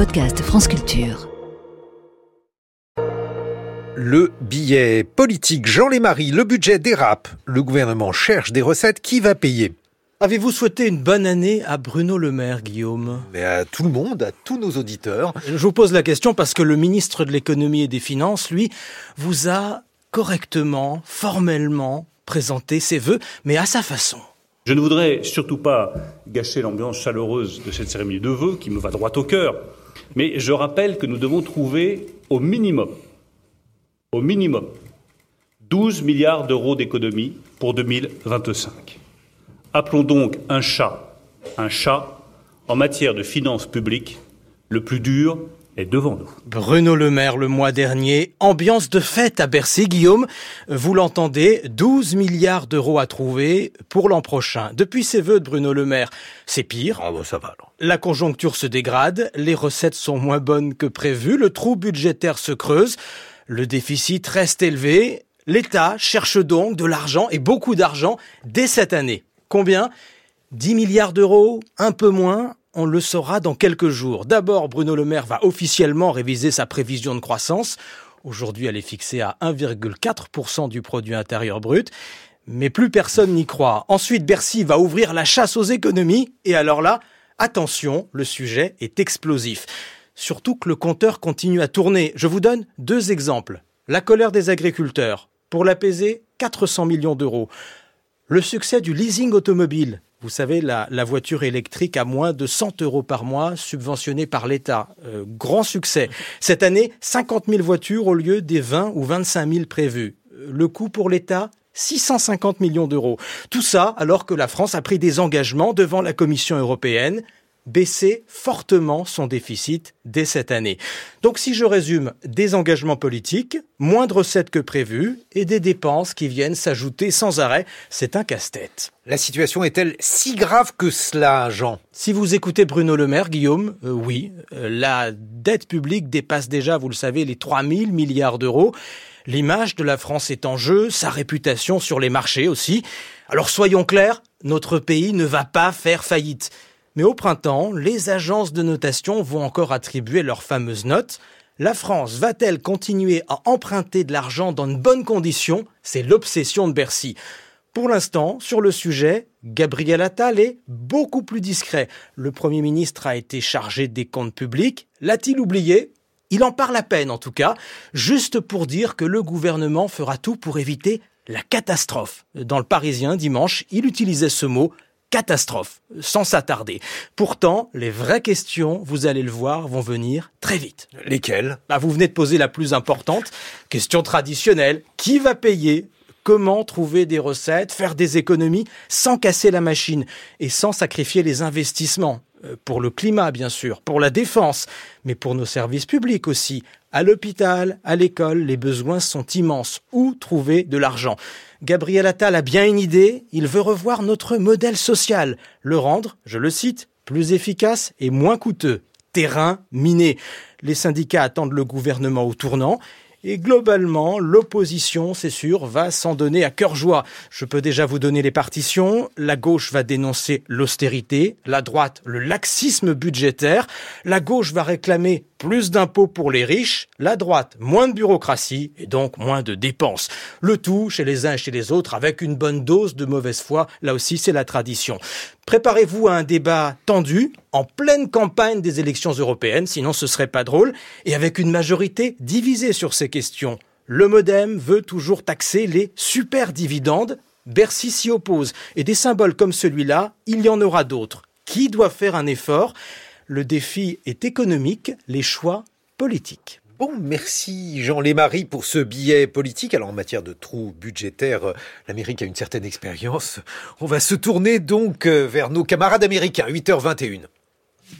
podcast France Culture. Le billet politique Jean Lémarie, le budget dérape. Le gouvernement cherche des recettes. Qui va payer? Avez-vous souhaité une bonne année à Bruno Le Maire, Guillaume? Mais à tout le monde, à tous nos auditeurs. Je vous pose la question parce que le ministre de l'économie et des finances, lui, vous a correctement, formellement présenté ses vœux, mais à sa façon. Je ne voudrais surtout pas gâcher l'ambiance chaleureuse de cette cérémonie de vœux qui me va droit au cœur, mais je rappelle que nous devons trouver au minimum, au minimum, 12 milliards d'euros d'économies pour 2025. Appelons donc un chat un chat en matière de finances publiques. Le plus dur est devant nous. Bruno Le Maire le mois dernier, ambiance de fête à Bercy, Guillaume. Vous l'entendez, 12 milliards d'euros à trouver pour l'an prochain. Depuis ses vœux de Bruno Le Maire, c'est pire. Ah bon, ça va alors. La conjoncture se dégrade, les recettes sont moins bonnes que prévu, le trou budgétaire se creuse, le déficit reste élevé. L'État cherche donc de l'argent et beaucoup d'argent dès cette année. Combien? 10 milliards d'euros? Un peu moins? On le saura dans quelques jours. D'abord, Bruno Le Maire va officiellement réviser sa prévision de croissance. Aujourd'hui, elle est fixée à 1,4% du produit intérieur brut. Mais plus personne n'y croit. Ensuite, Bercy va ouvrir la chasse aux économies. Et alors là, attention, le sujet est explosif. Surtout que le compteur continue à tourner. Je vous donne deux exemples. La colère des agriculteurs. Pour l'apaiser, 400 millions d'euros. Le succès du leasing automobile. Vous savez, la, voiture électrique à moins de 100 euros par mois, subventionnée par l'État. Euh, grand succès. Cette année, 50 000 voitures au lieu des 20 ou 25 000 prévus. Le coût pour l'État 650 millions d'euros. Tout ça alors que la France a pris des engagements devant la Commission européenne baisser fortement son déficit dès cette année. Donc si je résume, des engagements politiques, moins de recettes que prévu et des dépenses qui viennent s'ajouter sans arrêt, c'est un casse-tête. La situation est-elle si grave que cela, Jean? Si vous écoutez Bruno Le Maire, Guillaume, euh, oui, euh, la dette publique dépasse déjà, vous le savez, les 3 000 milliards d'euros. L'image de la France est en jeu, sa réputation sur les marchés aussi. Alors soyons clairs, notre pays ne va pas faire faillite. Mais au printemps, les agences de notation vont encore attribuer leurs fameuses notes. La France va-t-elle continuer à emprunter de l'argent dans de bonnes conditions? C'est l'obsession de Bercy. Pour l'instant, sur le sujet, Gabriel Attal est beaucoup plus discret. Le Premier ministre a été chargé des comptes publics. L'a-t-il oublié? Il en parle à peine en tout cas, juste pour dire que le gouvernement fera tout pour éviter la catastrophe. Dans le Parisien dimanche, il utilisait ce mot catastrophe, sans s'attarder. Pourtant, les vraies questions, vous allez le voir, vont venir très vite. Lesquelles? Bah, Vous venez de poser la plus importante, question traditionnelle. Qui va payer? Comment trouver des recettes, faire des économies? Sans casser la machine et sans sacrifier les investissements pour le climat, bien sûr, pour la défense, mais pour nos services publics aussi. À l'hôpital, à l'école, les besoins sont immenses. Où trouver de l'argent? Gabriel Attal a bien une idée, il veut revoir notre modèle social, le rendre, je le cite, plus efficace et moins coûteux. Terrain miné. Les syndicats attendent le gouvernement au tournant et globalement, l'opposition, c'est sûr, va s'en donner à cœur joie. Je peux déjà vous donner les partitions. La gauche va dénoncer l'austérité, la droite le laxisme budgétaire, la gauche va réclamer plus d'impôts pour les riches, la droite moins de bureaucratie et donc moins de dépenses. Le tout chez les uns et chez les autres avec une bonne dose de mauvaise foi. Là aussi, c'est la tradition. Préparez-vous à un débat tendu, en pleine campagne des élections européennes, sinon ce serait pas drôle, et avec une majorité divisée sur ces questions. Le Modem veut toujours taxer les super dividendes. Bercy s'y oppose. Et des symboles comme celui-là, il y en aura d'autres. Qui doit faire un effort? Le défi est économique, les choix politiques. Bon, merci Jean Lémarie pour ce billet politique. Alors en matière de trous budgétaires, euh, l'Amérique a une certaine expérience. On va se tourner donc euh, vers nos camarades américains, 8h21.